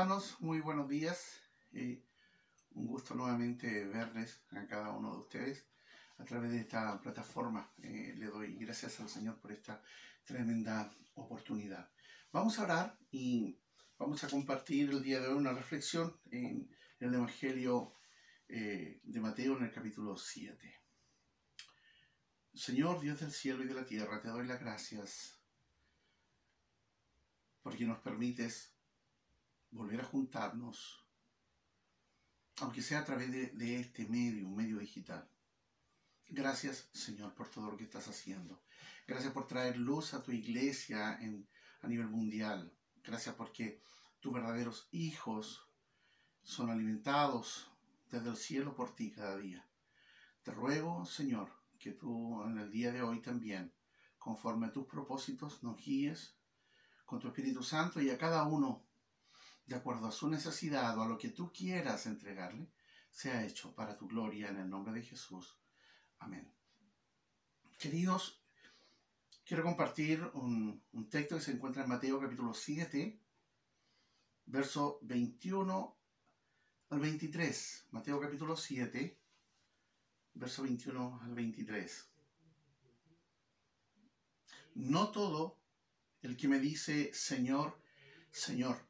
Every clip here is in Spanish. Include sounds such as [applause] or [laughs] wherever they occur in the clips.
hermanos, muy buenos días. Eh, un gusto nuevamente verles a cada uno de ustedes a través de esta plataforma. Eh, le doy gracias al Señor por esta tremenda oportunidad. Vamos a orar y vamos a compartir el día de hoy una reflexión en el Evangelio eh, de Mateo en el capítulo 7. Señor Dios del cielo y de la tierra, te doy las gracias porque nos permites volver a juntarnos, aunque sea a través de, este medio, un medio digital. Gracias, Señor, por todo lo que estás haciendo. Gracias por traer luz a tu iglesia en, a nivel mundial. Gracias porque tus verdaderos hijos son alimentados desde el cielo por ti cada día. Te ruego, Señor, que tú en el día de hoy también, conforme a tus propósitos, nos guíes con tu Espíritu Santo y a cada uno de acuerdo a su necesidad o a lo que tú quieras entregarle, sea hecho para tu gloria en el nombre de Jesús. Amén. Queridos, quiero compartir un, texto que se encuentra en Mateo capítulo 7, verso 21 al 23. Mateo capítulo 7, verso 21 al 23. No todo el que me dice Señor, Señor,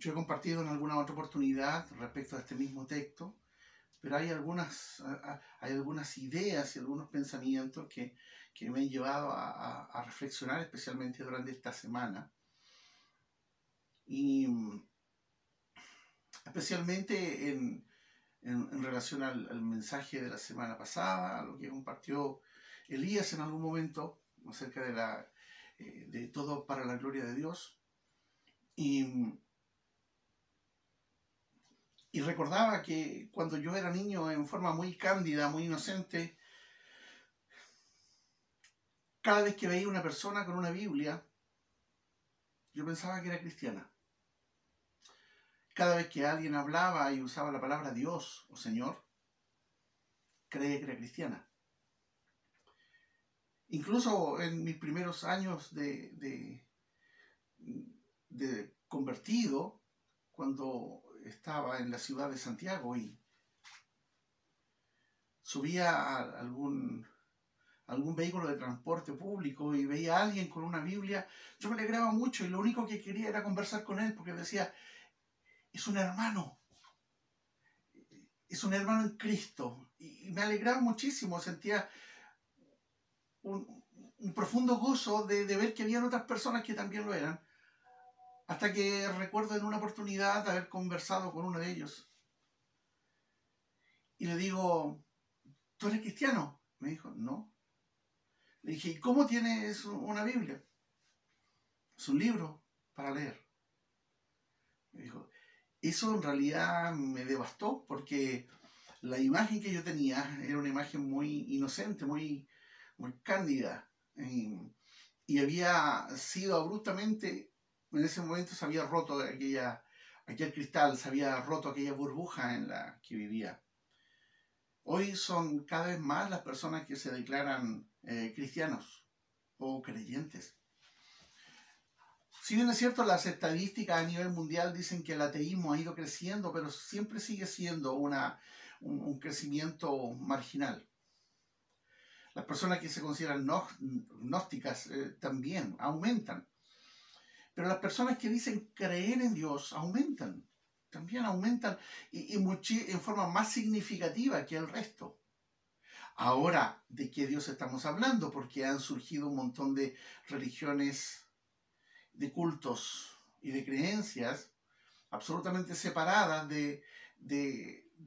Yo he compartido en alguna otra oportunidad respecto a este mismo texto, pero hay algunas, hay algunas ideas y algunos pensamientos que, me han llevado a, reflexionar, especialmente durante esta semana. Y especialmente en, relación al, mensaje de la semana pasada, a lo que compartió Elías en algún momento acerca de, la, eh, de todo para la gloria de Dios. Y y recordaba que cuando yo era niño, en forma muy cándida, muy inocente, cada vez que veía una persona con una Biblia, yo pensaba que era cristiana. Cada vez que alguien hablaba y usaba la palabra Dios o Señor, creía que era cristiana. Incluso en mis primeros años de, de, de convertido, cuando estaba en la ciudad de Santiago y subía a algún, algún vehículo de transporte público y veía a alguien con una Biblia, yo me alegraba mucho y lo único que quería era conversar con él porque decía, es un hermano, es un hermano en Cristo. Y me alegraba muchísimo, sentía un, profundo gozo de, de ver que había otras personas que también lo eran. Hasta que recuerdo en una oportunidad haber conversado con uno de ellos. Y le digo, ¿tú eres cristiano? Me dijo, no. Le dije, ¿y cómo tienes una Biblia? Es un libro para leer. Me dijo, eso en realidad me devastó porque la imagen que yo tenía era una imagen muy inocente, muy, muy cándida. y había sido abruptamente en ese momento se había roto aquella, aquel cristal, se había roto aquella burbuja en la que vivía. Hoy son cada vez más las personas que se declaran eh, cristianos o creyentes. Si bien es cierto, las estadísticas a nivel mundial dicen que el ateísmo ha ido creciendo, pero siempre sigue siendo una, un, crecimiento marginal. Las personas que se consideran gnósticas eh, también aumentan. Pero las personas que dicen creer en Dios aumentan, también aumentan y, en forma más significativa que el resto. Ahora, ¿de qué Dios estamos hablando? Porque han surgido un montón de religiones, de cultos y de creencias absolutamente separadas de,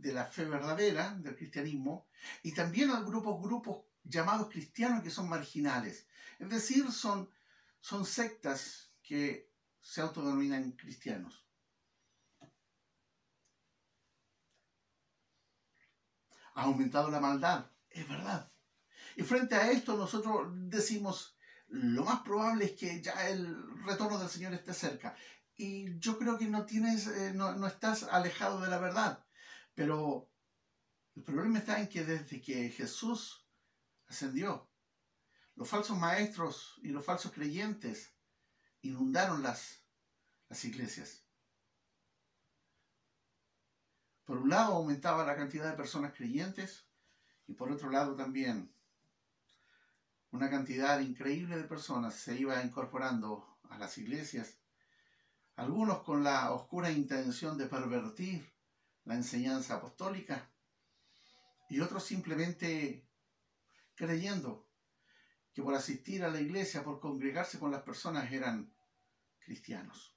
la fe verdadera, del cristianismo, y también hay grupos, grupos llamados cristianos que son marginales. Es decir, son, son sectas que se autodenominan cristianos. Ha aumentado la maldad, es verdad. Y frente a esto nosotros decimos, lo más probable es que ya el retorno del Señor esté cerca. Y yo creo que no tienes, eh, no, no estás alejado de la verdad. Pero el problema está en que desde que Jesús ascendió, los falsos maestros y los falsos creyentes inundaron las, las iglesias. Por un lado aumentaba la cantidad de personas creyentes y por otro lado también una cantidad increíble de personas se iba incorporando a las iglesias, algunos con la oscura intención de pervertir la enseñanza apostólica y otros simplemente creyendo que por asistir a la iglesia, por congregarse con las personas eran cristianos.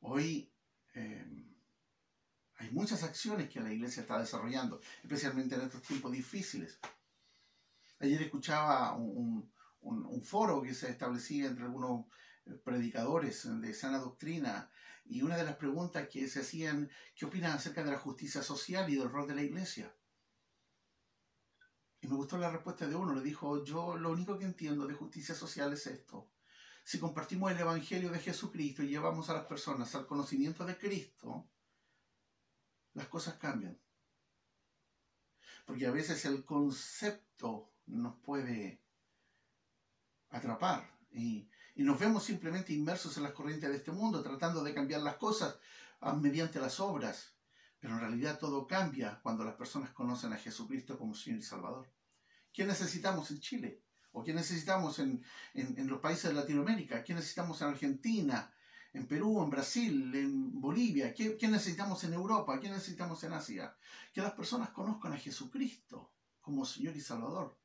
Hoy eh, hay muchas acciones que la iglesia está desarrollando, especialmente en estos tiempos difíciles. Ayer escuchaba un, foro que se establecía entre algunos eh, predicadores de sana doctrina y una de las preguntas que se hacían, ¿qué opinan acerca de la justicia social y del rol de la iglesia? Y me gustó la respuesta de uno, le dijo, yo lo único que entiendo de justicia social es esto. Si compartimos el Evangelio de Jesucristo y llevamos a las personas al conocimiento de Cristo, las cosas cambian. Porque a veces el concepto nos puede atrapar y, nos vemos simplemente inmersos en las corrientes de este mundo, tratando de cambiar las cosas ah, mediante las obras. Pero en realidad todo cambia cuando las personas conocen a Jesucristo como Señor y Salvador. ¿Qué necesitamos en Chile? ¿O qué necesitamos en, los países de Latinoamérica? ¿Qué necesitamos en Argentina? en Perú, en Brasil, en Bolivia, ¿qué, necesitamos en Europa? ¿Qué necesitamos en Asia? Que las personas conozcan a Jesucristo como Señor y Salvador.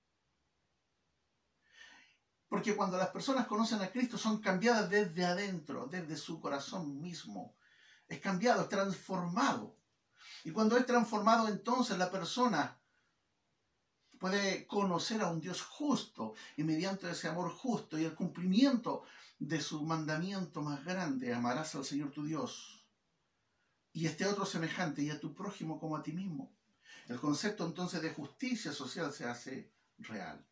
Porque cuando las personas conocen a Cristo son cambiadas desde adentro, desde su corazón mismo. Es cambiado, transformado. Y cuando es transformado, entonces la persona puede conocer a un Dios justo y mediante ese amor justo y el cumplimiento de su mandamiento más grande, amarás al Señor tu Dios y este otro semejante y a tu prójimo como a ti mismo. El concepto entonces de justicia social se hace real.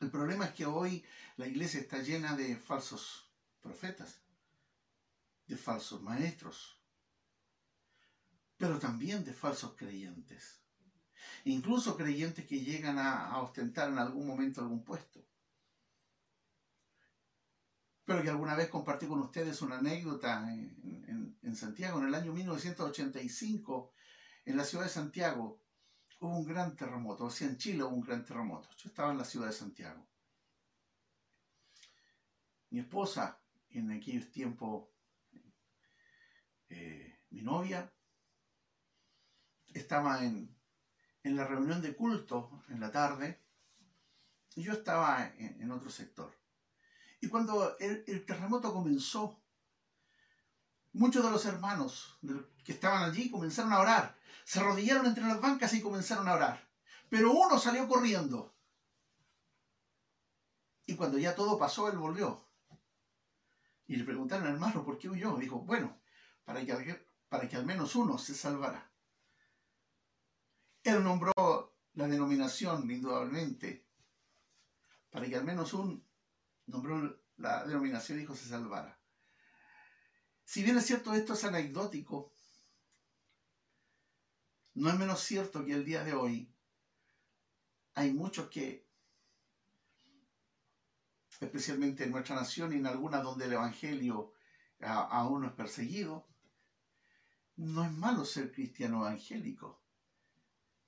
El problema es que hoy la iglesia está llena de falsos profetas, de falsos maestros, pero también de falsos creyentes. Incluso creyentes que llegan a, ostentar en algún momento algún puesto. Pero que alguna vez compartí con ustedes una anécdota en, Santiago, en el año 1985, en la ciudad de Santiago, hubo un gran terremoto, o sea, en Chile hubo un gran terremoto. Yo estaba en la ciudad de Santiago. Mi esposa, en aquellos tiempos, eh, mi novia, estaba en, en, la reunión de culto en la tarde y yo estaba en otro sector. Y cuando el, terremoto comenzó, muchos de los hermanos que estaban allí comenzaron a orar. Se arrodillaron entre las bancas y comenzaron a orar. Pero uno salió corriendo. Y cuando ya todo pasó, él volvió. Y le preguntaron al hermano, ¿por qué huyó? Dijo, bueno, para que, para que al menos uno se salvara. Él nombró la denominación, indudablemente, para que al menos un nombró la denominación y dijo se salvara. Si bien es cierto esto es anecdótico, no es menos cierto que el día de hoy hay muchos que, especialmente en nuestra nación y en algunas donde el Evangelio aún no es perseguido, no es malo ser cristiano evangélico.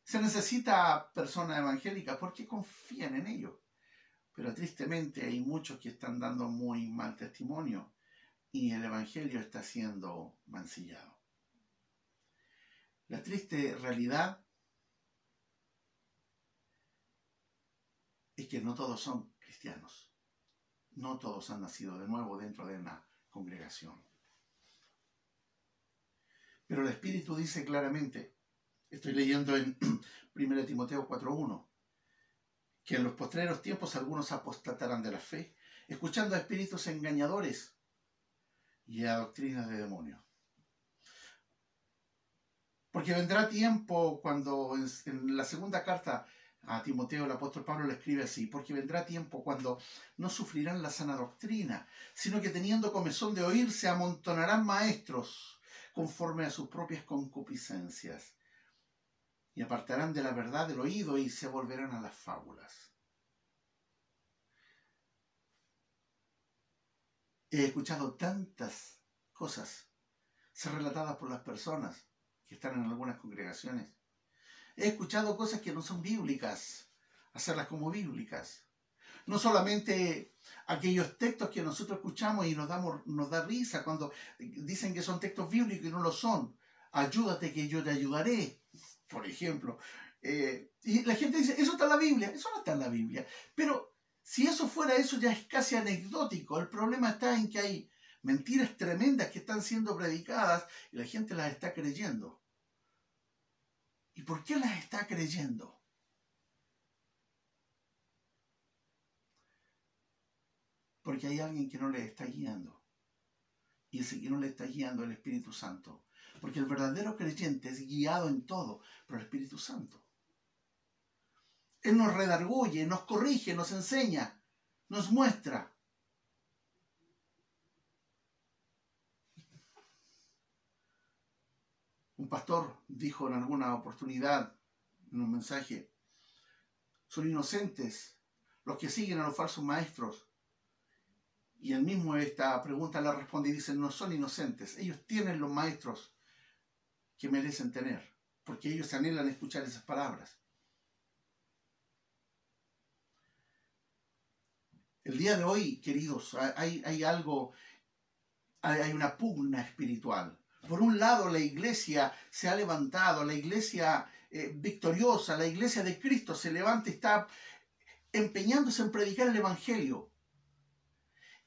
Se necesita personas evangélicas porque confían en ellos. Pero tristemente hay muchos que están dando muy mal testimonio y el Evangelio está siendo mancillado. La triste realidad es que no todos son cristianos. No todos han nacido de nuevo dentro de una congregación. Pero el Espíritu dice claramente, estoy leyendo en [clears throat] 1 Timoteo 4.1, que en los postreros tiempos algunos apostatarán de la fe, escuchando a espíritus engañadores y a doctrinas de demonios. Porque vendrá tiempo cuando en, la segunda carta a Timoteo el apóstol Pablo le escribe así, porque vendrá tiempo cuando no sufrirán la sana doctrina, sino que teniendo comezón de oír se amontonarán maestros conforme a sus propias concupiscencias y apartarán de la verdad del oído y se volverán a las fábulas. He escuchado tantas cosas ser relatadas por las personas que están en algunas congregaciones. He escuchado cosas que no son bíblicas, hacerlas como bíblicas. No solamente aquellos textos que nosotros escuchamos y nos, damos, nos da risa cuando dicen que son textos bíblicos y no lo son. Ayúdate que yo te ayudaré por ejemplo. Eh, y la gente dice, eso está en la Biblia, eso no está en la Biblia. Pero si eso fuera eso ya es casi anecdótico. El problema está en que hay mentiras tremendas que están siendo predicadas y la gente las está creyendo. ¿Y por qué las está creyendo? Porque hay alguien que no le está guiando. Y que no le está guiando el Espíritu Santo. Porque el verdadero creyente es guiado en todo por el Espíritu Santo. Él nos redarguye, nos corrige, nos enseña, nos muestra. Un pastor dijo en alguna oportunidad, en un mensaje, son inocentes los que siguen a los falsos maestros. Y él mismo esta pregunta la responde y dice, no son inocentes, ellos tienen los maestros que merecen tener, porque ellos anhelan escuchar esas palabras. El día de hoy, queridos, hay, hay algo, hay, una pugna espiritual. Por un lado, la iglesia se ha levantado, la iglesia eh, victoriosa, la iglesia de Cristo se levanta está empeñándose en predicar el Evangelio.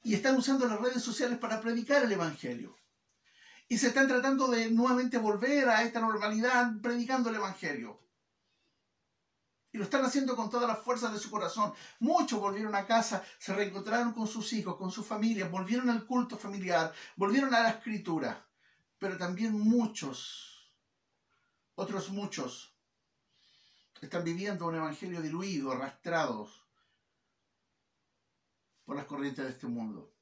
Y están usando las redes sociales para predicar el Evangelio y se están tratando de nuevamente volver a esta normalidad predicando el Evangelio. Y lo están haciendo con todas las fuerzas de su corazón. Muchos volvieron a casa, se reencontraron con sus hijos, con sus familias, volvieron al culto familiar, volvieron a la escritura. Pero también muchos, otros muchos, están viviendo un evangelio diluido, arrastrados por las corrientes de este mundo.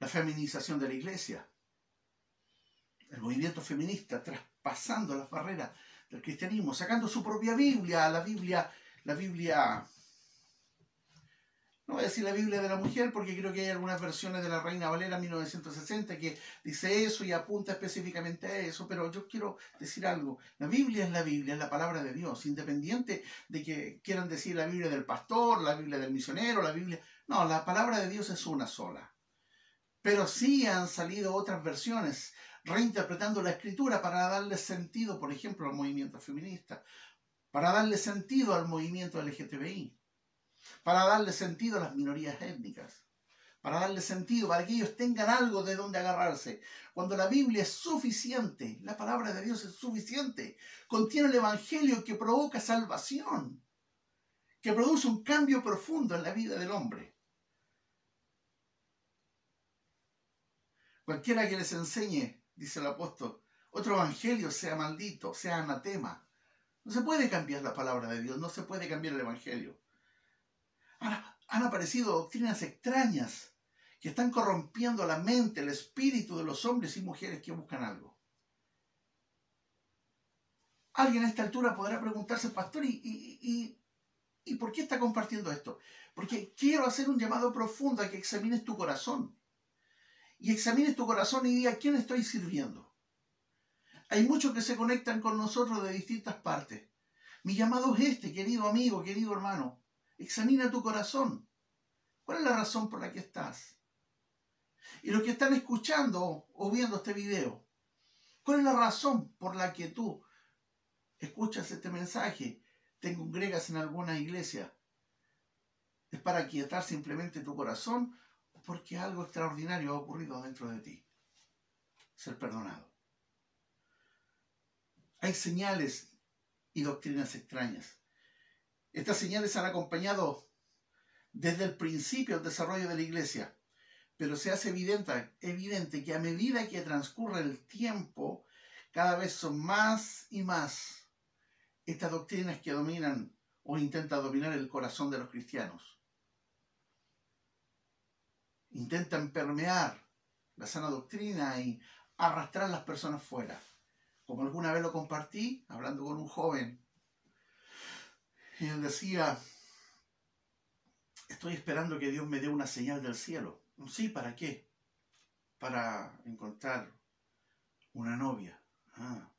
la feminización de la iglesia, el movimiento feminista traspasando las barreras del cristianismo, sacando su propia Biblia, la Biblia, la Biblia, no voy a decir la Biblia de la mujer porque creo que hay algunas versiones de la Reina Valera 1960 que dice eso y apunta específicamente a eso, pero yo quiero decir algo, la Biblia es la Biblia, es la palabra de Dios, independiente de que quieran decir la Biblia del pastor, la Biblia del misionero, la Biblia, no, la palabra de Dios es una sola. Pero sí han salido otras versiones reinterpretando la escritura para darle sentido, por ejemplo, al movimiento feminista, para darle sentido al movimiento LGTBI, para darle sentido a las minorías étnicas, para darle sentido, para que ellos tengan algo de donde agarrarse. Cuando la Biblia es suficiente, la palabra de Dios es suficiente, contiene el Evangelio que provoca salvación, que produce un cambio profundo en la vida del hombre. Cualquiera que les enseñe, dice el apóstol, otro evangelio sea maldito, sea anatema. No se puede cambiar la palabra de Dios, no se puede cambiar el evangelio. Han aparecido doctrinas extrañas que están corrompiendo la mente, el espíritu de los hombres y mujeres que buscan algo. Alguien a esta altura podrá preguntarse, pastor, ¿y, y, y por qué está compartiendo esto? Porque quiero hacer un llamado profundo a que examines tu corazón y examines tu corazón y diga, ¿a quién estoy sirviendo? Hay muchos que se conectan con nosotros de distintas partes. Mi llamado es este, querido amigo, querido hermano. Examina tu corazón. ¿Cuál es la razón por la que estás? Y los que están escuchando o viendo este video, ¿cuál es la razón por la que tú escuchas este mensaje, te congregas en alguna iglesia? ¿Es para quietar simplemente tu corazón porque algo extraordinario ha ocurrido dentro de ti. Ser perdonado. Hay señales y doctrinas extrañas. Estas señales han acompañado desde el principio el desarrollo de la iglesia, pero se hace evidente, que a medida que transcurre el tiempo, cada vez son más y más estas doctrinas que dominan o intentan dominar el corazón de los cristianos. Intentan permear la sana doctrina y arrastrar a las personas fuera. Como alguna vez lo compartí, hablando con un joven, y él decía, estoy esperando que Dios me dé una señal del cielo. Sí, ¿para qué? Para encontrar una novia. Ah.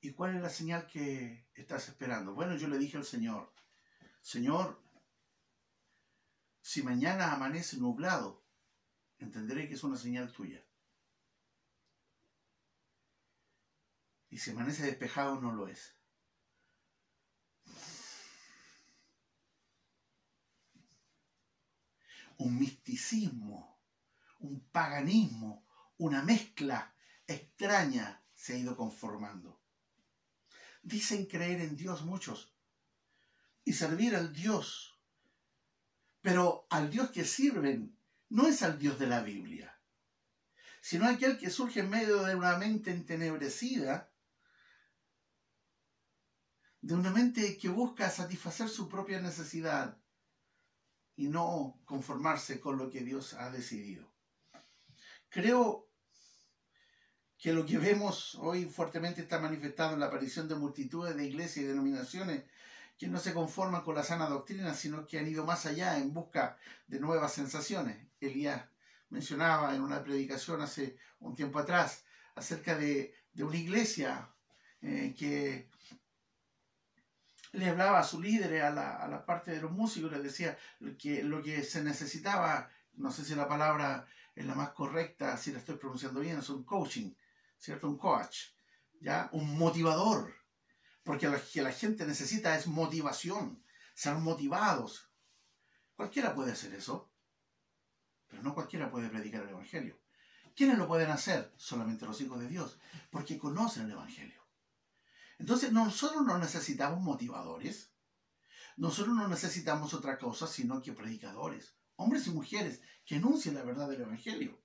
¿Y cuál es la señal que estás esperando? Bueno, yo le dije al Señor, Señor, si mañana amanece nublado, entenderé que es una señal tuya. Y si amanece despejado, no lo es. Un misticismo, un paganismo, una mezcla extraña se ha ido conformando. Dicen creer en Dios muchos y servir al Dios, pero al Dios que sirven no es al Dios de la Biblia, sino aquel que surge en medio de una mente entenebrecida, de una mente que busca satisfacer su propia necesidad y no conformarse con lo que Dios ha decidido. Creo que lo que vemos hoy fuertemente está manifestado en la aparición de multitudes de iglesias y denominaciones que no se conforman con la sana doctrina, sino que han ido más allá en busca de nuevas sensaciones. Elías mencionaba en una predicación hace un tiempo atrás acerca de, una iglesia eh, que le hablaba a su líder, a la, a la parte de los músicos, les decía que lo que se necesitaba, no sé si la palabra es la más correcta, si la estoy pronunciando bien, es un coaching, ¿cierto? Un coach, ¿ya? Un motivador. Porque lo que la gente necesita es motivación, ser motivados. Cualquiera puede hacer eso, pero no cualquiera puede predicar el Evangelio. ¿Quiénes lo pueden hacer? Solamente los hijos de Dios, porque conocen el Evangelio. Entonces nosotros no necesitamos motivadores, nosotros no necesitamos otra cosa sino que predicadores, hombres y mujeres que anuncien la verdad del Evangelio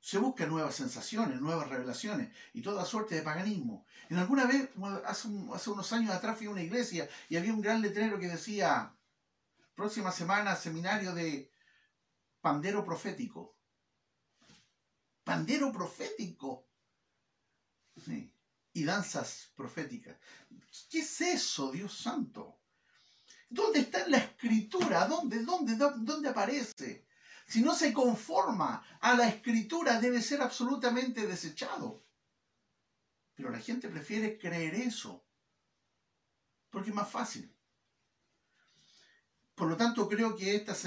se buscan nuevas sensaciones, nuevas revelaciones y toda suerte de paganismo. En alguna vez, hace, hace unos años atrás fui a una iglesia y había un gran letrero que decía, próxima semana, seminario de pandero profético. Pandero profético. Y danzas proféticas. ¿Qué es eso, Dios santo? ¿Dónde está en la escritura? ¿Dónde, dónde, dónde aparece? si no se conforma a la escritura, debe ser absolutamente desechado. Pero la gente prefiere creer eso, porque es más fácil. Por lo tanto, creo que estas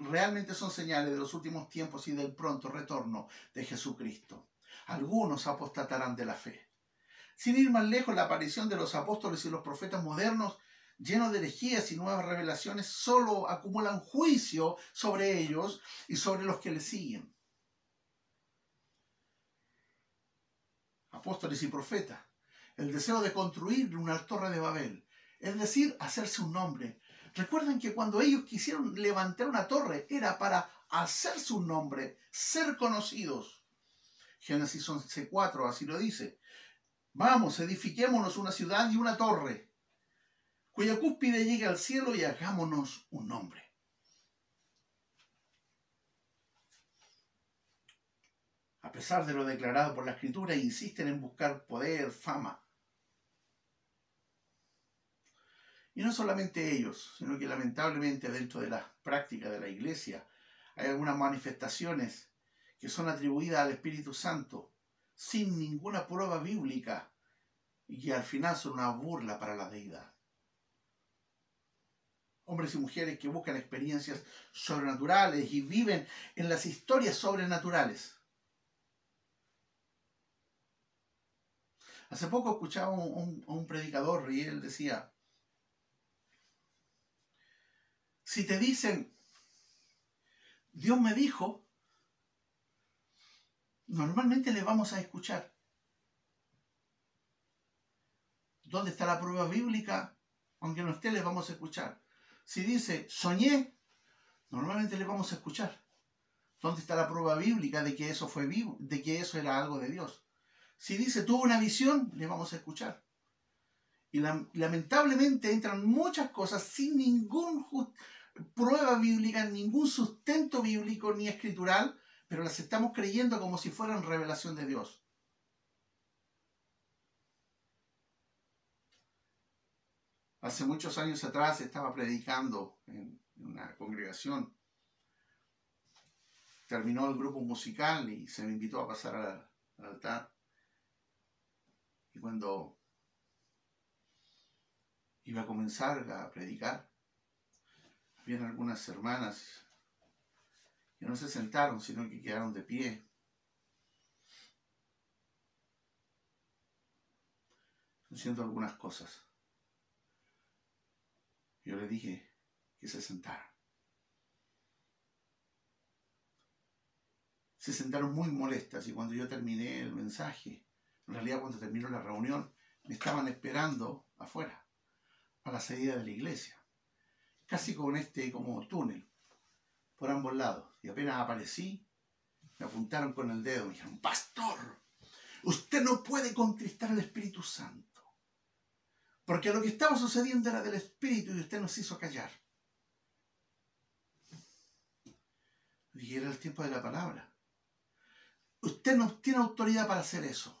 realmente son señales de los últimos tiempos y del pronto retorno de Jesucristo. Algunos apostatarán de la fe. Sin ir más lejos, la aparición de los apóstoles y los profetas modernos llenos de herejías y nuevas revelaciones, solo acumulan juicio sobre ellos y sobre los que les siguen. Apóstoles y profetas, el deseo de construir una torre de Babel, es decir, hacerse un nombre. Recuerden que cuando ellos quisieron levantar una torre era para hacerse un nombre, ser conocidos. Génesis 11.4 así lo dice. Vamos, edifiquémonos una ciudad y una torre cuya cúspide llegue al cielo y hagámonos un nombre. A pesar de lo declarado por la escritura, insisten en buscar poder, fama. Y no solamente ellos, sino que lamentablemente dentro de la práctica de la iglesia hay algunas manifestaciones que son atribuidas al Espíritu Santo sin ninguna prueba bíblica y que al final son una burla para la deidad hombres y mujeres que buscan experiencias sobrenaturales y viven en las historias sobrenaturales. Hace poco escuchaba a un, predicador y él decía, si te dicen, Dios me dijo, normalmente le vamos a escuchar. ¿Dónde está la prueba bíblica? Aunque no esté, le vamos a escuchar. Si dice, soñé, normalmente le vamos a escuchar. ¿Dónde está la prueba bíblica de que eso fue vivo, de que eso era algo de Dios? Si dice, tuvo una visión, le vamos a escuchar. Y lamentablemente entran muchas cosas sin ningún prueba bíblica, ningún sustento bíblico ni escritural, pero las estamos creyendo como si fueran revelación de Dios. Hace muchos años atrás estaba predicando en una congregación. Terminó el grupo musical y se me invitó a pasar al, altar. Y cuando iba a comenzar a predicar, habían algunas hermanas que no se sentaron, sino que quedaron de pie. Haciendo algunas cosas. Yo le dije que se sentara. Se sentaron muy molestas y cuando yo terminé el mensaje, en realidad cuando terminó la reunión, me estaban esperando afuera, a la salida de la iglesia, casi con este como túnel, por ambos lados. Y apenas aparecí, me apuntaron con el dedo, me dijeron, pastor, usted no puede contristar al Espíritu Santo. Porque lo que estaba sucediendo era del Espíritu y usted nos hizo callar. Y era el tiempo de la palabra. Usted no tiene autoridad para hacer eso.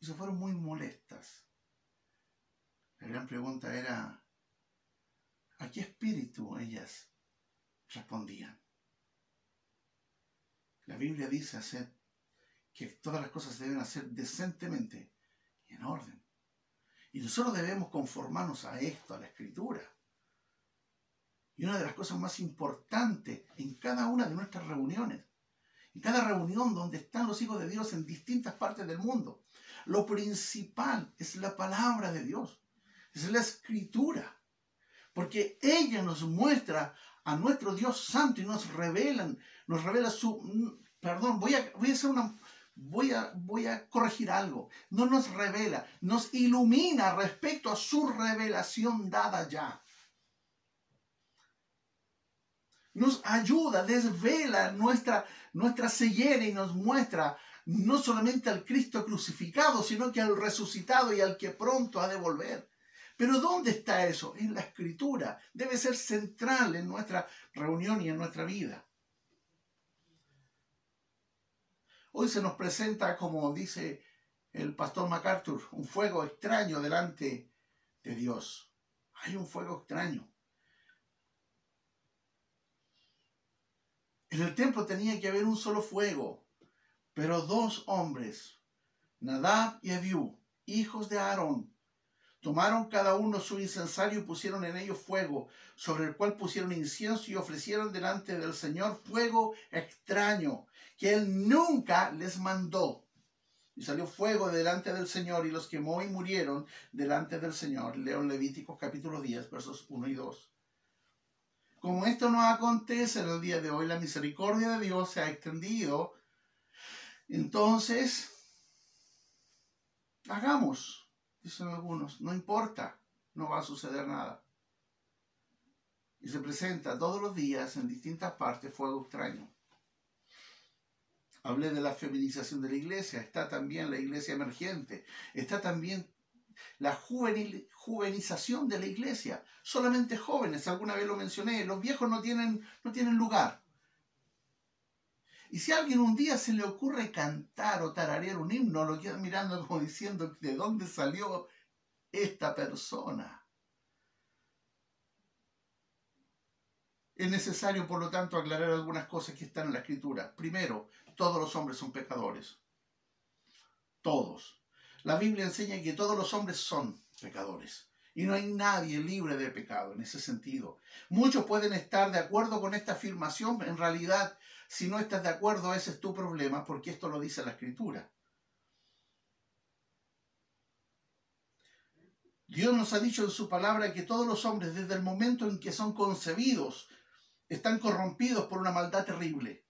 Y se fueron muy molestas. La gran pregunta era, ¿a qué espíritu ellas respondían? La Biblia dice hacer que todas las cosas se deben hacer decentemente y en orden. Y nosotros debemos conformarnos a esto, a la escritura. Y una de las cosas más importantes en cada una de nuestras reuniones, en cada reunión donde están los hijos de Dios en distintas partes del mundo, lo principal es la palabra de Dios, es la escritura. Porque ella nos muestra a nuestro Dios santo y nos revelan, nos revela su... Perdón, voy a, voy a hacer una, voy a, voy a corregir algo. No nos revela, nos ilumina respecto a su revelación dada ya. Nos ayuda, desvela nuestra, nuestra y nos muestra no solamente al Cristo crucificado, sino que al resucitado y al que pronto ha de volver. Pero ¿dónde está eso? En la escritura. Debe ser central en nuestra reunión y en nuestra vida. Hoy se nos presenta, como dice el pastor MacArthur, un fuego extraño delante de Dios. Hay un fuego extraño. En el templo tenía que haber un solo fuego, pero dos hombres, Nadab y Abiú, hijos de Aarón, Tomaron cada uno su incensario y pusieron en ellos fuego, sobre el cual pusieron incienso y ofrecieron delante del Señor fuego extraño, que Él nunca les mandó. Y salió fuego delante del Señor y los quemó y murieron delante del Señor. Leo Levíticos capítulo 10, versos 1 y 2. Como esto no acontece en el día de hoy, la misericordia de Dios se ha extendido. Entonces, hagamos Dicen algunos, no importa, no va a suceder nada. Y se presenta todos los días en distintas partes fuego extraño. Hablé de la feminización de la iglesia, está también la iglesia emergente, está también la juvenil, juvenización de la iglesia. Solamente jóvenes, alguna vez lo mencioné, los viejos no tienen, no tienen lugar. Y si a alguien un día se le ocurre cantar o tararear un himno, lo queda mirando como [laughs] diciendo de dónde salió esta persona. Es necesario, por lo tanto, aclarar algunas cosas que están en la escritura. Primero, todos los hombres son pecadores. Todos. La Biblia enseña que todos los hombres son pecadores. Y no hay nadie libre de pecado en ese sentido. Muchos pueden estar de acuerdo con esta afirmación, en realidad si no estás de acuerdo, ese es tu problema, porque esto lo dice la escritura. Dios nos ha dicho en su palabra que todos los hombres, desde el momento en que son concebidos, están corrompidos por una maldad terrible.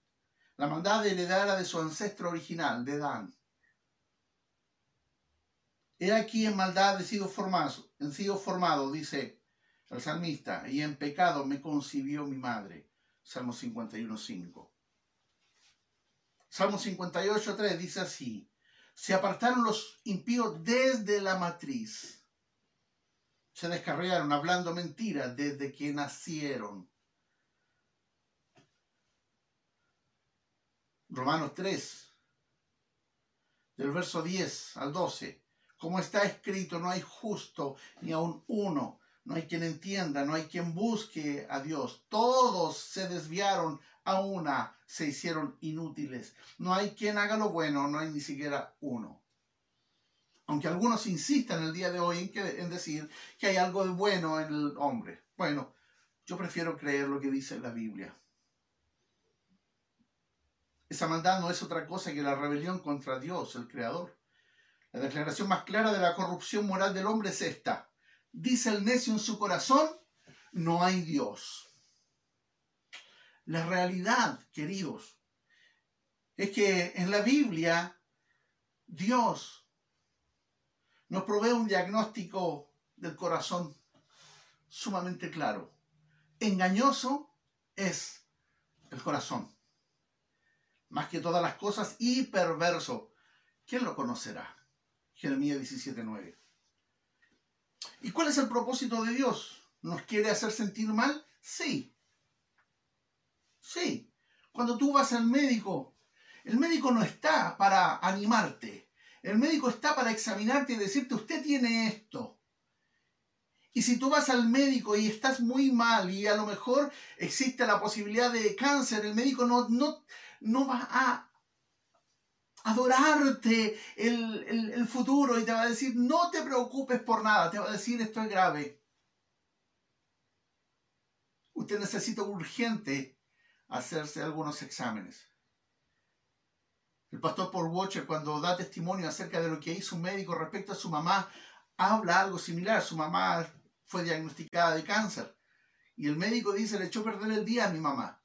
La maldad heredada de su ancestro original, de Dan. He aquí en maldad he sido formado, he sido formado, dice el salmista, y en pecado me concibió mi madre. Salmo 51.5. Salmo 58.3 dice así, se apartaron los impíos desde la matriz, se descarriaron hablando mentiras desde que nacieron. Romanos 3, del verso 10 al 12. Como está escrito, no hay justo ni aun uno, no hay quien entienda, no hay quien busque a Dios. Todos se desviaron a una, se hicieron inútiles. No hay quien haga lo bueno, no hay ni siquiera uno. Aunque algunos insistan el día de hoy en, que, en decir que hay algo de bueno en el hombre. Bueno, yo prefiero creer lo que dice la Biblia. Esa maldad no es otra cosa que la rebelión contra Dios, el Creador. La declaración más clara de la corrupción moral del hombre es esta. Dice el necio en su corazón, no hay Dios. La realidad, queridos, es que en la Biblia Dios nos provee un diagnóstico del corazón sumamente claro. Engañoso es el corazón más que todas las cosas, y perverso. ¿Quién lo conocerá? Jeremías 17:9. ¿Y cuál es el propósito de Dios? ¿Nos quiere hacer sentir mal? Sí. Sí. Cuando tú vas al médico, el médico no está para animarte. El médico está para examinarte y decirte, usted tiene esto. Y si tú vas al médico y estás muy mal y a lo mejor existe la posibilidad de cáncer, el médico no, no, no va a adorarte el, futuro y te va a decir, no te preocupes por nada, te va a decir, esto es grave. Usted necesita urgente hacerse algunos exámenes. El pastor Paul Watcher, cuando da testimonio acerca de lo que hizo un médico respecto a su mamá, habla algo similar. Su mamá fue diagnosticada de cáncer. Y el médico dice, le echó a perder el día a mi mamá.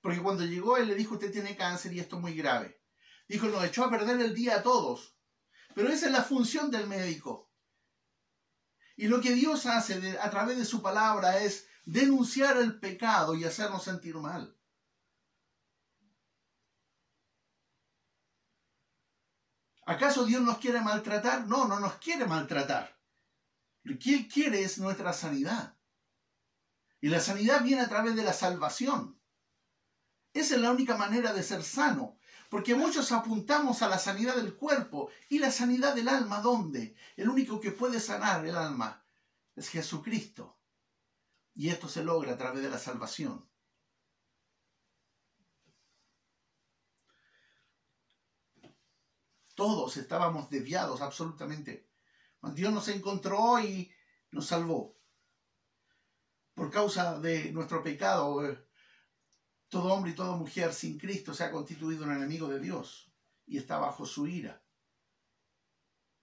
Porque cuando llegó él le dijo, usted tiene cáncer y esto es muy grave. Dijo, nos echó a perder el día a todos. Pero esa es la función del médico. Y lo que Dios hace a través de su palabra es denunciar el pecado y hacernos sentir mal. ¿Acaso Dios nos quiere maltratar? No, no nos quiere maltratar. Lo que Él quiere es nuestra sanidad. Y la sanidad viene a través de la salvación. Esa es la única manera de ser sano. Porque muchos apuntamos a la sanidad del cuerpo y la sanidad del alma, ¿dónde? El único que puede sanar el alma es Jesucristo. Y esto se logra a través de la salvación. Todos estábamos desviados absolutamente. Dios nos encontró y nos salvó. Por causa de nuestro pecado, eh, todo hombre y toda mujer sin Cristo se ha constituido un enemigo de Dios y está bajo su ira.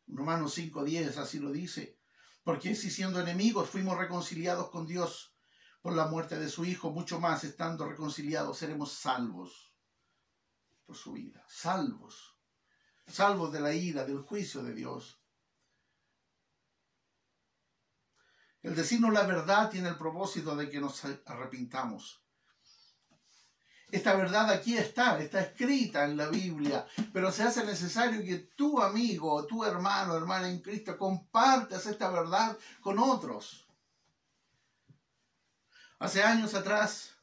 Romanos 5.10 así lo dice. Porque si siendo enemigos fuimos reconciliados con Dios por la muerte de su Hijo, mucho más estando reconciliados seremos salvos por su vida. Salvos. Salvos de la ira, del juicio de Dios. El decirnos la verdad tiene el propósito de que nos arrepintamos esta verdad aquí está, está escrita en la Biblia, pero se hace necesario que tu amigo, tu hermano, hermana en Cristo, compartas esta verdad con otros. Hace años atrás,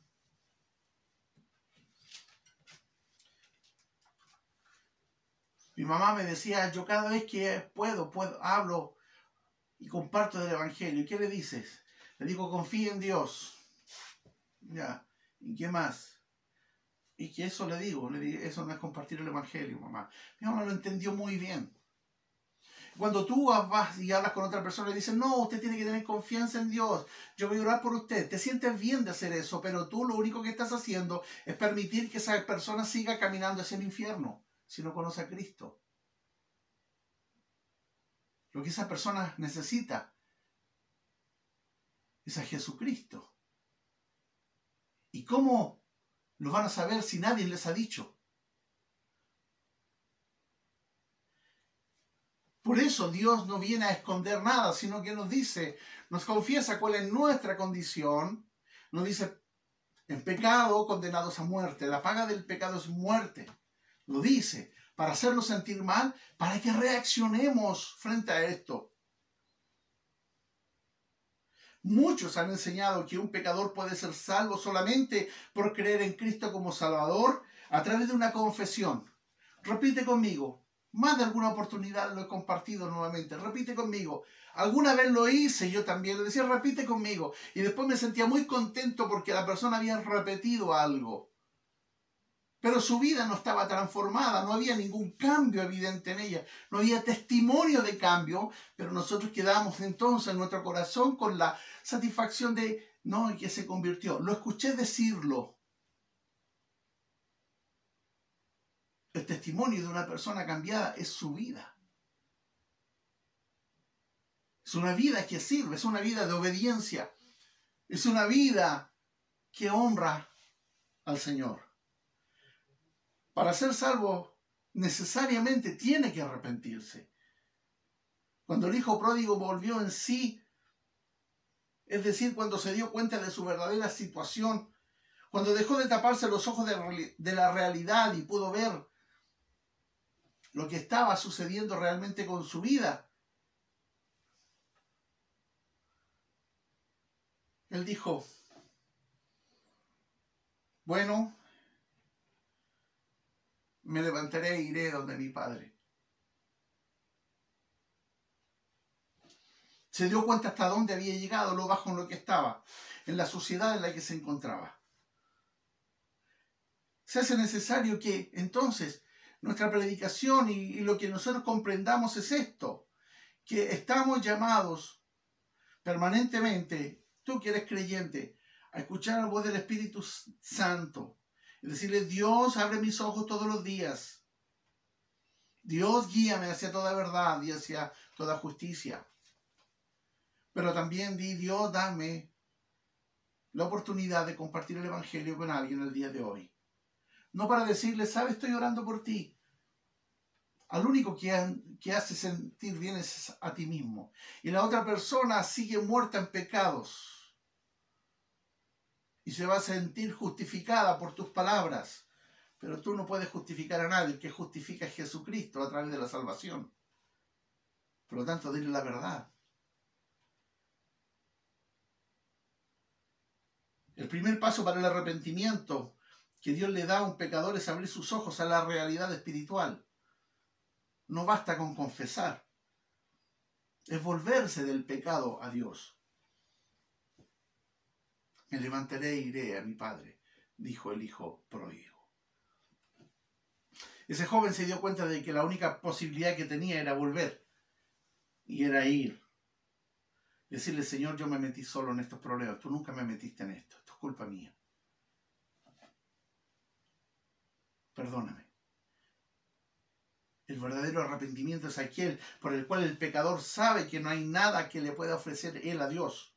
mi mamá me decía, yo cada vez que puedo, puedo, hablo y comparto del Evangelio. ¿Y qué le dices? Le digo, confía en Dios. Ya. ¿Y qué más? Y que eso le digo, le digo, eso no es compartir el Evangelio, mamá. Mi mamá lo entendió muy bien. Cuando tú vas y hablas con otra persona y dices, no, usted tiene que tener confianza en Dios, yo voy a orar por usted, te sientes bien de hacer eso, pero tú lo único que estás haciendo es permitir que esa persona siga caminando hacia el infierno si no conoce a Cristo. Lo que esa persona necesita es a Jesucristo. ¿Y cómo lo van a saber si nadie les ha dicho. Por eso Dios no viene a esconder nada, sino que nos dice, nos confiesa cuál es nuestra condición, nos dice, en pecado condenados a muerte, la paga del pecado es muerte. Lo dice, para hacernos sentir mal, para que reaccionemos frente a esto. Muchos han enseñado que un pecador puede ser salvo solamente por creer en Cristo como Salvador a través de una confesión. Repite conmigo, más de alguna oportunidad lo he compartido nuevamente. Repite conmigo. Alguna vez lo hice, yo también le decía, repite conmigo. Y después me sentía muy contento porque la persona había repetido algo. Pero su vida no estaba transformada, no había ningún cambio evidente en ella, no había testimonio de cambio, pero nosotros quedamos entonces en nuestro corazón con la satisfacción de, no, que se convirtió. Lo escuché decirlo, El testimonio de una persona cambiada es su vida. Es una vida que sirve, es una vida de obediencia. Es una vida que honra al Señor. Para ser salvo necesariamente tiene que arrepentirse. Cuando el hijo pródigo volvió en sí, es decir, cuando se dio cuenta de su verdadera situación, cuando dejó de taparse los ojos de, la realidad y pudo ver lo que estaba sucediendo realmente con su vida. Él dijo, bueno, me levantaré e iré donde mi padre. Se dio cuenta hasta dónde había llegado, lo bajo en lo que estaba, en la sociedad en la que se encontraba. Se hace necesario que entonces nuestra predicación y, lo que nosotros comprendamos es esto, que estamos llamados permanentemente, tú que eres creyente, a escuchar la voz del Espíritu Santo y decirle, Dios, abre mis ojos todos los días. Dios guíame hacia toda verdad y hacia toda justicia. Pero también di, Dios, dame la oportunidad de compartir el Evangelio con alguien el día de hoy no para decirle, sabes, estoy orando por ti. Al único que, que hace sentir bien es a ti mismo. Y la otra persona sigue muerta en pecados. Y se va a sentir justificada por tus palabras. Pero tú no puedes justificar a nadie. Que justifica es Jesucristo a través de la salvación. Por lo tanto, dile la verdad. El primer paso para el arrepentimiento que Dios le da a un pecador es abrir sus ojos a la realidad espiritual. No basta con confesar, es volverse del pecado a Dios. Me levantaré e iré a mi padre, dijo el hijo pródigo. Ese joven se dio cuenta de que la única posibilidad que tenía era volver y era ir. Decirle, Señor, yo me metí solo en estos problemas, tú nunca me metiste en esto, esto es culpa mía. perdóname. El verdadero arrepentimiento es aquel por el cual el pecador sabe que no hay nada que le pueda ofrecer él a Dios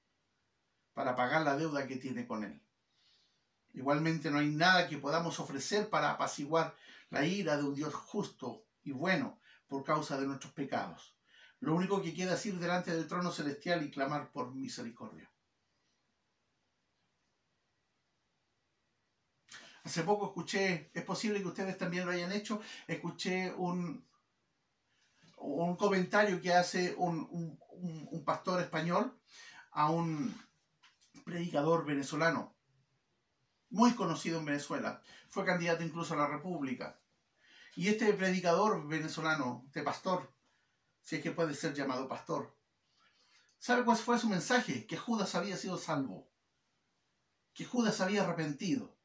para pagar la deuda que tiene con él. Igualmente no hay nada que podamos ofrecer para apaciguar la ira de un Dios justo y bueno por causa de nuestros pecados. Lo único que queda es ir delante del trono celestial y clamar por misericordia. Hace poco escuché, es posible que ustedes también lo hayan hecho, escuché un, un comentario que hace un, pastor español a un predicador venezolano, muy conocido en Venezuela, fue candidato incluso a la República. Y este predicador venezolano, este pastor, si es que puede ser llamado pastor, ¿sabe cuál fue su mensaje? Que Judas había sido salvo, que Judas había arrepentido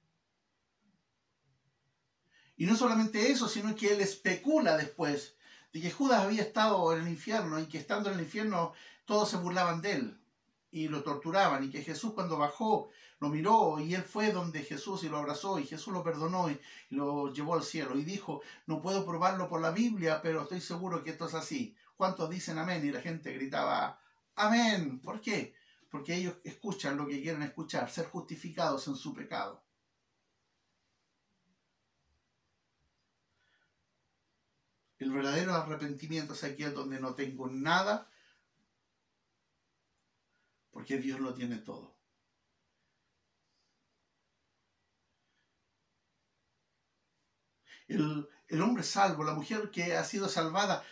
y no solamente eso, sino que él especula después de que Judas había estado en el infierno y que estando en el infierno todos se burlaban de él y lo torturaban y que Jesús cuando bajó lo miró y él fue donde Jesús y lo abrazó y Jesús lo perdonó y lo llevó al cielo y dijo, no puedo probarlo por la Biblia, pero estoy seguro que esto es así. ¿Cuántos dicen amén? Y la gente gritaba, amén. ¿Por qué? Porque ellos escuchan lo que quieren escuchar, ser justificados en su pecado. El verdadero arrepentimiento es aquí donde no tengo nada, porque Dios lo tiene todo. El, el hombre salvo, la mujer que ha sido salvada,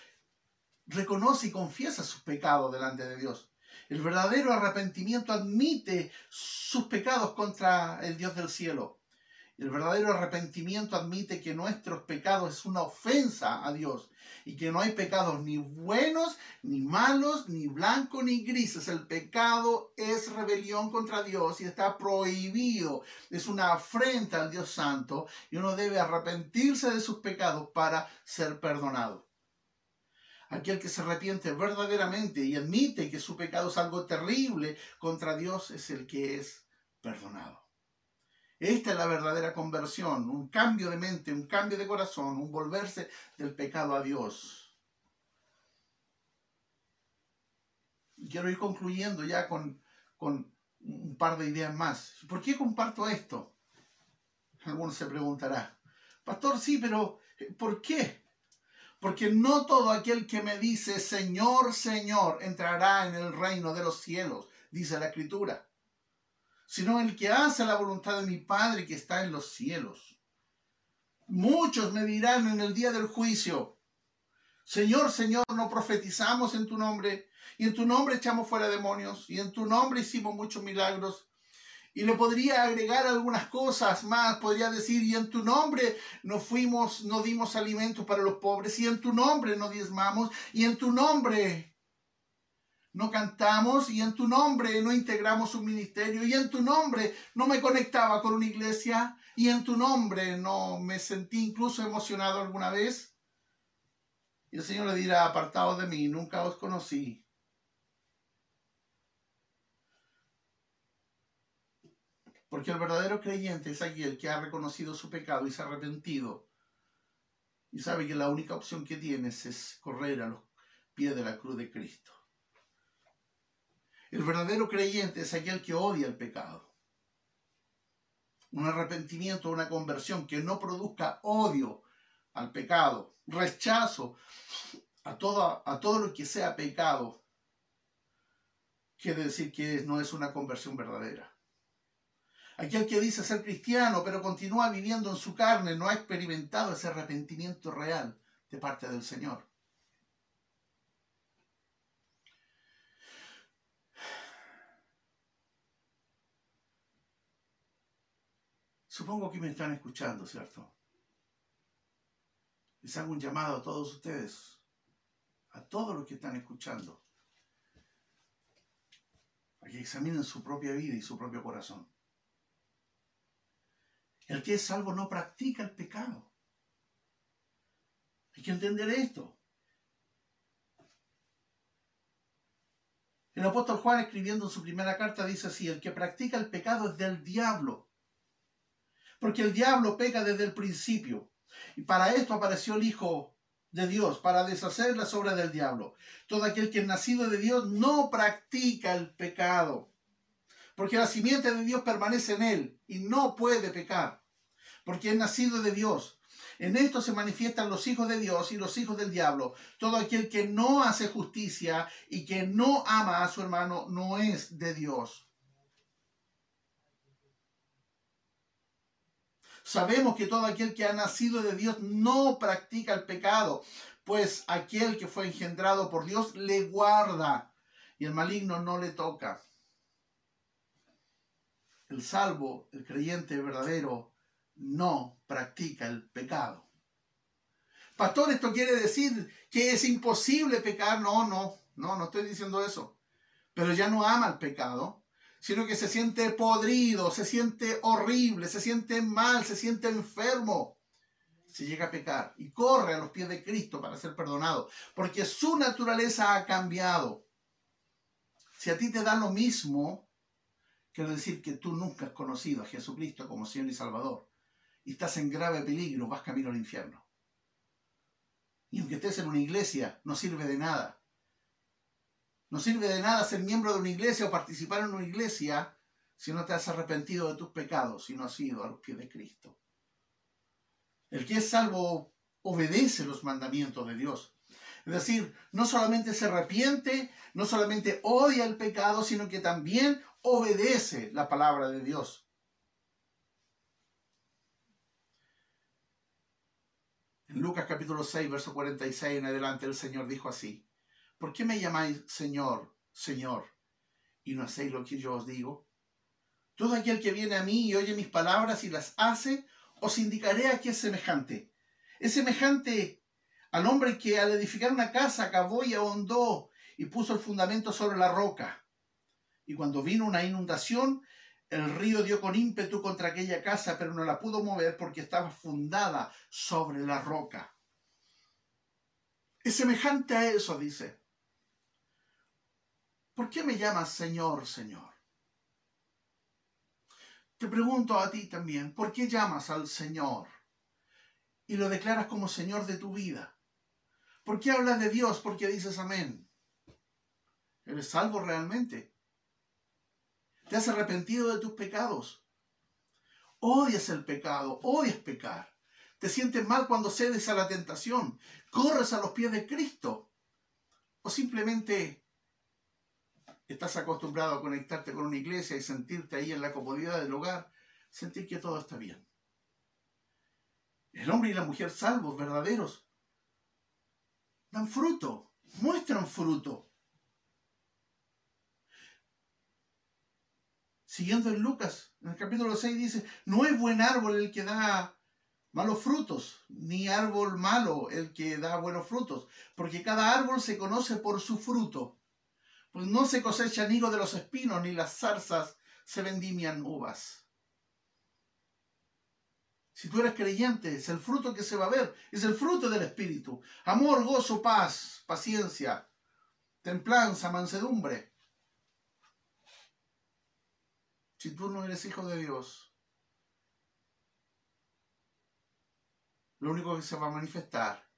reconoce y confiesa sus pecados delante de Dios. El verdadero arrepentimiento admite sus pecados contra el Dios del cielo. El verdadero arrepentimiento admite que nuestros pecados es una ofensa a Dios y que no hay pecados ni buenos, ni malos, ni blancos, ni grises. El pecado es rebelión contra Dios y está prohibido. Es una afrenta al Dios Santo y uno debe arrepentirse de sus pecados para ser perdonado. Aquel que se arrepiente verdaderamente y admite que su pecado es algo terrible contra Dios es el que es perdonado. Esta es la verdadera conversión, un cambio de mente, un cambio de corazón, un volverse del pecado a Dios. Quiero ir concluyendo ya con, con un par de ideas más. ¿Por qué comparto esto? Algunos se preguntará. Pastor, sí, pero ¿por qué? Porque no todo aquel que me dice Señor, Señor entrará en el reino de los cielos, dice la Escritura sino el que hace la voluntad de mi Padre que está en los cielos. Muchos me dirán en el día del juicio, Señor, Señor, no profetizamos en tu nombre, y en tu nombre echamos fuera demonios, y en tu nombre hicimos muchos milagros. Y le podría agregar algunas cosas más, podría decir, y en tu nombre no fuimos, no dimos alimentos para los pobres, y en tu nombre no diezmamos, y en tu nombre no cantamos y en tu nombre no integramos un ministerio y en tu nombre no me conectaba con una iglesia y en tu nombre no me sentí incluso emocionado alguna vez. Y el Señor le dirá, apartados de mí, nunca os conocí. Porque el verdadero creyente es aquel que ha reconocido su pecado y se ha arrepentido. Y sabe que la única opción que tienes es correr a los pies de la cruz de Cristo. El verdadero creyente es aquel que odia el pecado. Un arrepentimiento, una conversión que no produzca odio al pecado, rechazo a todo, a todo lo que sea pecado, quiere decir que no es una conversión verdadera. Aquel que dice ser cristiano, pero continúa viviendo en su carne, no ha experimentado ese arrepentimiento real de parte del Señor. Supongo que me están escuchando, ¿cierto? Les hago un llamado a todos ustedes, a todos los que están escuchando, a que examinen su propia vida y su propio corazón. El que es salvo no practica el pecado. Hay que entender esto. El apóstol Juan escribiendo en su primera carta dice así, el que practica el pecado es del diablo porque el diablo peca desde el principio. Y para esto apareció el Hijo de Dios, para deshacer las obras del diablo. Todo aquel que es nacido de Dios no practica el pecado, porque la simiente de Dios permanece en él y no puede pecar, porque es nacido de Dios. En esto se manifiestan los hijos de Dios y los hijos del diablo. Todo aquel que no hace justicia y que no ama a su hermano no es de Dios Sabemos que todo aquel que ha nacido de Dios no practica el pecado, pues aquel que fue engendrado por Dios le guarda y el maligno no le toca. El salvo, el creyente verdadero, no practica el pecado. Pastor, esto quiere decir que es imposible pecar. No, no, no, no estoy diciendo eso. Pero ya no ama el pecado sino que se siente podrido, se siente horrible, se siente mal, se siente enfermo. Se llega a pecar y corre a los pies de Cristo para ser perdonado, porque su naturaleza ha cambiado. Si a ti te da lo mismo, quiero decir que tú nunca has conocido a Jesucristo como Señor y Salvador y estás en grave peligro, vas camino al infierno. Y aunque estés en una iglesia, no sirve de nada no sirve de nada ser miembro de una iglesia o participar en una iglesia si no te has arrepentido de tus pecados, si no has ido a los pies de Cristo. El que es salvo obedece los mandamientos de Dios. Es decir, no solamente se arrepiente, no solamente odia el pecado, sino que también obedece la palabra de Dios. En Lucas capítulo 6, verso 46 en adelante, el Señor dijo así, ¿por qué me llamáis Señor, Señor, y no hacéis lo que yo os digo? Todo aquel que viene a mí y oye mis palabras y las hace, os indicaré a qué es semejante. Es semejante al hombre que al edificar una casa cavó y ahondó y puso el fundamento sobre la roca. Y cuando vino una inundación, el río dio con ímpetu contra aquella casa, pero no la pudo mover porque estaba fundada sobre la roca. Es semejante a eso, dice. ¿Por qué me llamas Señor, Señor? Te pregunto a ti también, ¿por qué llamas al Señor y lo declaras como Señor de tu vida? ¿Por qué hablas de Dios? ¿Por qué dices amén? ¿Eres salvo realmente? Te has arrepentido de tus pecados. Odias el pecado, odias pecar. Te sientes mal cuando cedes a la tentación. Corres a los pies de Cristo. O simplemente estás acostumbrado a conectarte con una iglesia y sentirte ahí en la comodidad del hogar, sentir que todo está bien. El hombre y la mujer salvos, verdaderos, dan fruto, muestran fruto. Siguiendo en Lucas, en el capítulo 6 dice, no es buen árbol el que da malos frutos, ni árbol malo el que da buenos frutos, porque cada árbol se conoce por su fruto. Pues no se cosechan higo de los espinos, ni las zarzas se vendimian uvas. Si tú eres creyente, es el fruto que se va a ver, es el fruto del Espíritu. Amor, gozo, paz, paciencia, templanza, mansedumbre. Si tú no eres hijo de Dios, lo único que se va a manifestar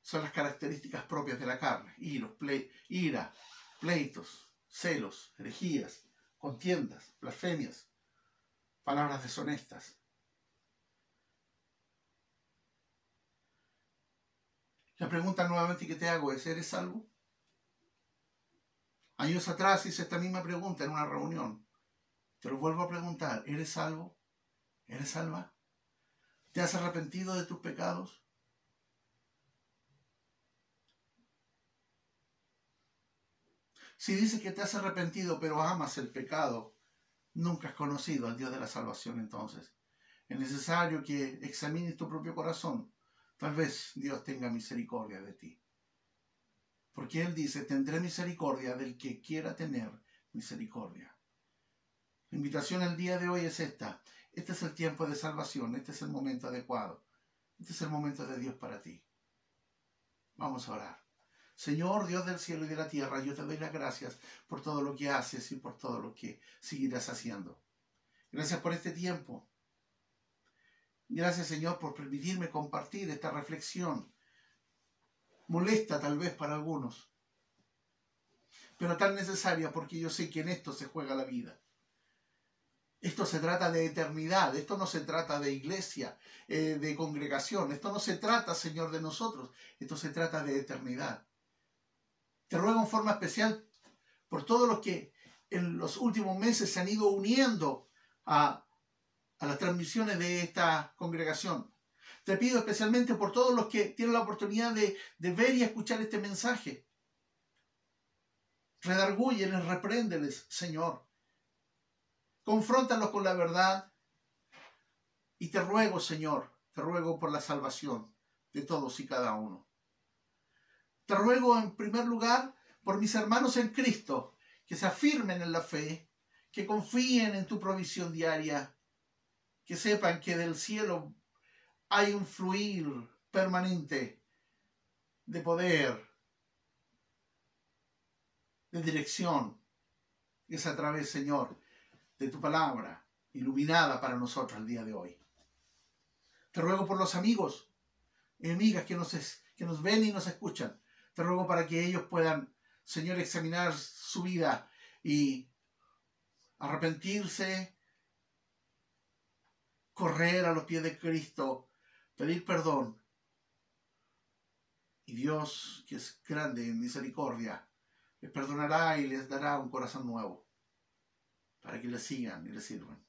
son las características propias de la carne. ira, pleitos, celos, herejías, contiendas, blasfemias, palabras deshonestas. La pregunta nuevamente que te hago es, ¿eres salvo? Años atrás hice esta misma pregunta en una reunión. Te lo vuelvo a preguntar, ¿eres salvo? ¿Eres salva? ¿Te has arrepentido de tus pecados? Si dices que te has arrepentido pero amas el pecado, nunca has conocido al Dios de la salvación entonces. Es necesario que examines tu propio corazón. Tal vez Dios tenga misericordia de ti. Porque Él dice, tendré misericordia del que quiera tener misericordia. La invitación el día de hoy es esta. Este es el tiempo de salvación, este es el momento adecuado. Este es el momento de Dios para ti. Vamos a orar. Señor Dios del cielo y de la tierra, yo te doy las gracias por todo lo que haces y por todo lo que seguirás haciendo. Gracias por este tiempo. Gracias Señor por permitirme compartir esta reflexión. Molesta tal vez para algunos, pero tan necesaria porque yo sé que en esto se juega la vida. Esto se trata de eternidad, esto no se trata de iglesia, eh, de congregación, esto no se trata, Señor, de nosotros, esto se trata de eternidad. Te ruego en forma especial por todos los que en los últimos meses se han ido uniendo a, las transmisiones de esta congregación. Te pido especialmente por todos los que tienen la oportunidad de, de ver y escuchar este mensaje. Redargúyeles, repréndeles, Señor confróntalos con la verdad. Y te ruego, Señor, te ruego por la salvación de todos y cada uno. Te ruego en primer lugar por mis hermanos en Cristo, que se afirmen en la fe, que confíen en tu provisión diaria, que sepan que del cielo hay un fluir permanente de poder, de dirección. Es a través, Señor, de tu palabra iluminada para nosotros el día de hoy. Te ruego por los amigos y amigas que nos, que nos ven y nos escuchan. Te ruego para que ellos puedan, Señor, examinar su vida y arrepentirse, correr a los pies de Cristo, pedir perdón Y Dios, que es grande en misericordia, les perdonará y les dará un corazón nuevo para que le sigan y le sirvan.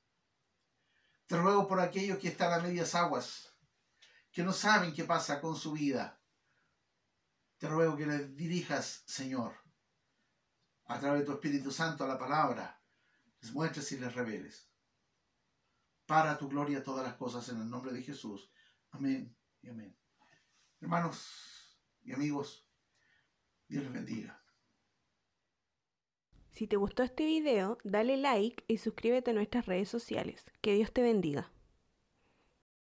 Te ruego por aquellos que están a medias aguas, que no saben qué pasa con su vida. Te ruego que les dirijas, Señor, a través de tu Espíritu Santo a la palabra, les muestres y les reveles. Para tu gloria todas las cosas en el nombre de Jesús. Amén y amén. Hermanos y amigos, Dios les bendiga. Si te gustó este video, dale like y suscríbete a nuestras redes sociales. Que Dios te bendiga.